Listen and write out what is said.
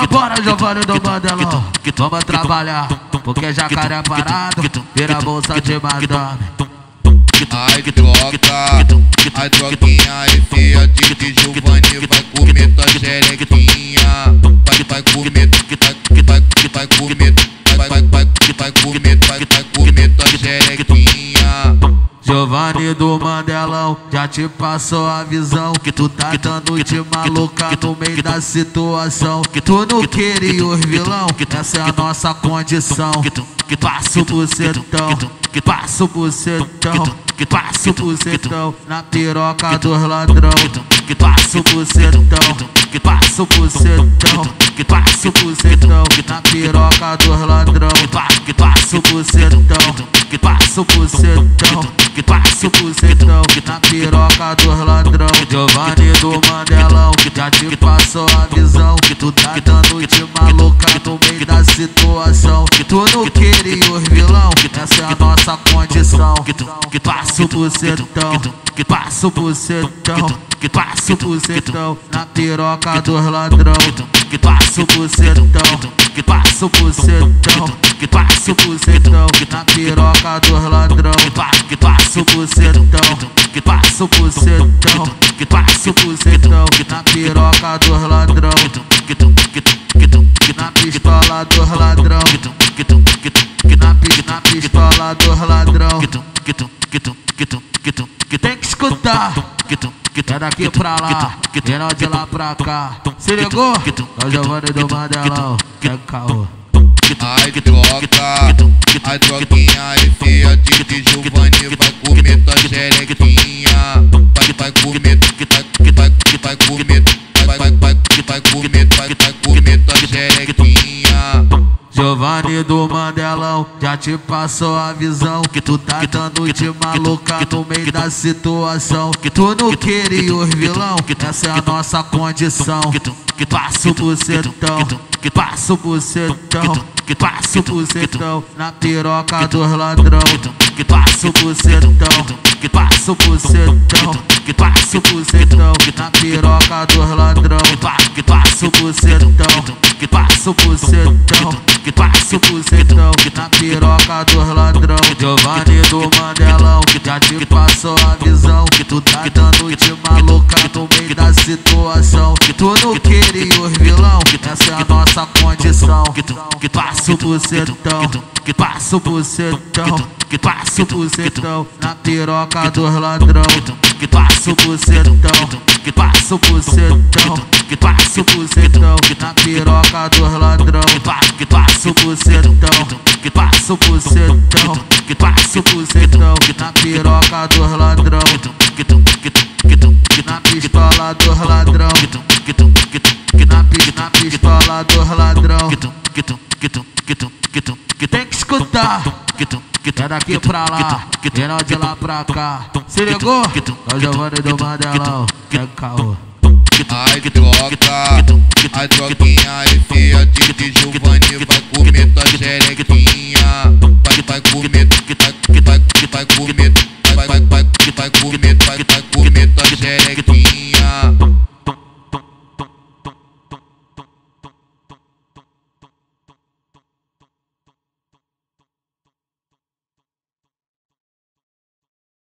Vambora, Giovanni do Mandelão. Vamos trabalhar, porque jacaré é parado, vira bolsa de madame. Ai troca, ai troquinha e fia de que Giovanni vai comer tua xerequinha. Giovanni do Mandelão, já te passou a visão Que tu tá dando de maluca no meio da situação. Que tu não queria os vilão, essa é a nossa condição. Passa o bucetão, passa o bucetão passa o bucetão na piroca dos ladrão. Passa o bucetão, passa o bucetão. Passa o bucetão. Na piroca dos ladrão. Passa o bucetão, passa o bucetão. Passa o bucetão. Na piroca dos ladrão. Giovanni do Mandelão, já te passou a visão. Que tu tá dando de maluca no meio da situação. Que tu não queria que passa o bucetão, que passa o bucetão, que passa o bucetão na piroca dos ladrão. Que passa o bucetão, que passa o bucetão, que passa o bucetão na piroca dos ladrão. Que passa o bucetão, que passa o bucetão, que passa o bucetão na piroca dos ladrão. Que tu, que tu, que tu, que na pistola ladrão. Que tu, que tem que escutar. É daqui pra lá, tem de lá pra cá. Se ligou? É o Giovanni do Mandelão, é caô. Ai troca, ai troquinha e fia de que Giovanni vai comer tua xerequinha. Vai, vai comer, vai, vai, vai comer, do Mandelão, já te passou a visão Que tu tá dando de maluca no meio da situação Que tu não queria os vilão, essa é a nossa condição Que passa o bucetão, que passa o bucetão Que passa o bucetão na piroca dos ladrão Que passa o bucetão, que passa o bucetão Que passa o bucetão na piroca dos ladrão Que passa o bucetão, que passa o bucetão que passa o bucetão na piroca dos ladrão. Giovanni do Mandelão, já te passou a visão. Tu tá dando de maluca no meio da situação. Tu não queria os vilão, essa é a nossa condição. Que tu, que passa o bucetão, que passa o bucetão, que passa o bucetão na piroca dos ladrão. Que passa o bucetão, que passa o bucetão, que passa o bucetão na piroca dos ladrão. Que passa o bucetão, que passa o bucetão, que passa o bucetão na piroca dos ladrão. Na pistola dos ladrão. Na, pistola dos ladrão. Tem que escutar. Que tu, que tu, é daqui pra lá, que tem de lá pra cá. Se ligou? O Giovanni do Mandelão, que é caô. Ai troca, ai troquinha e fia de Giovanni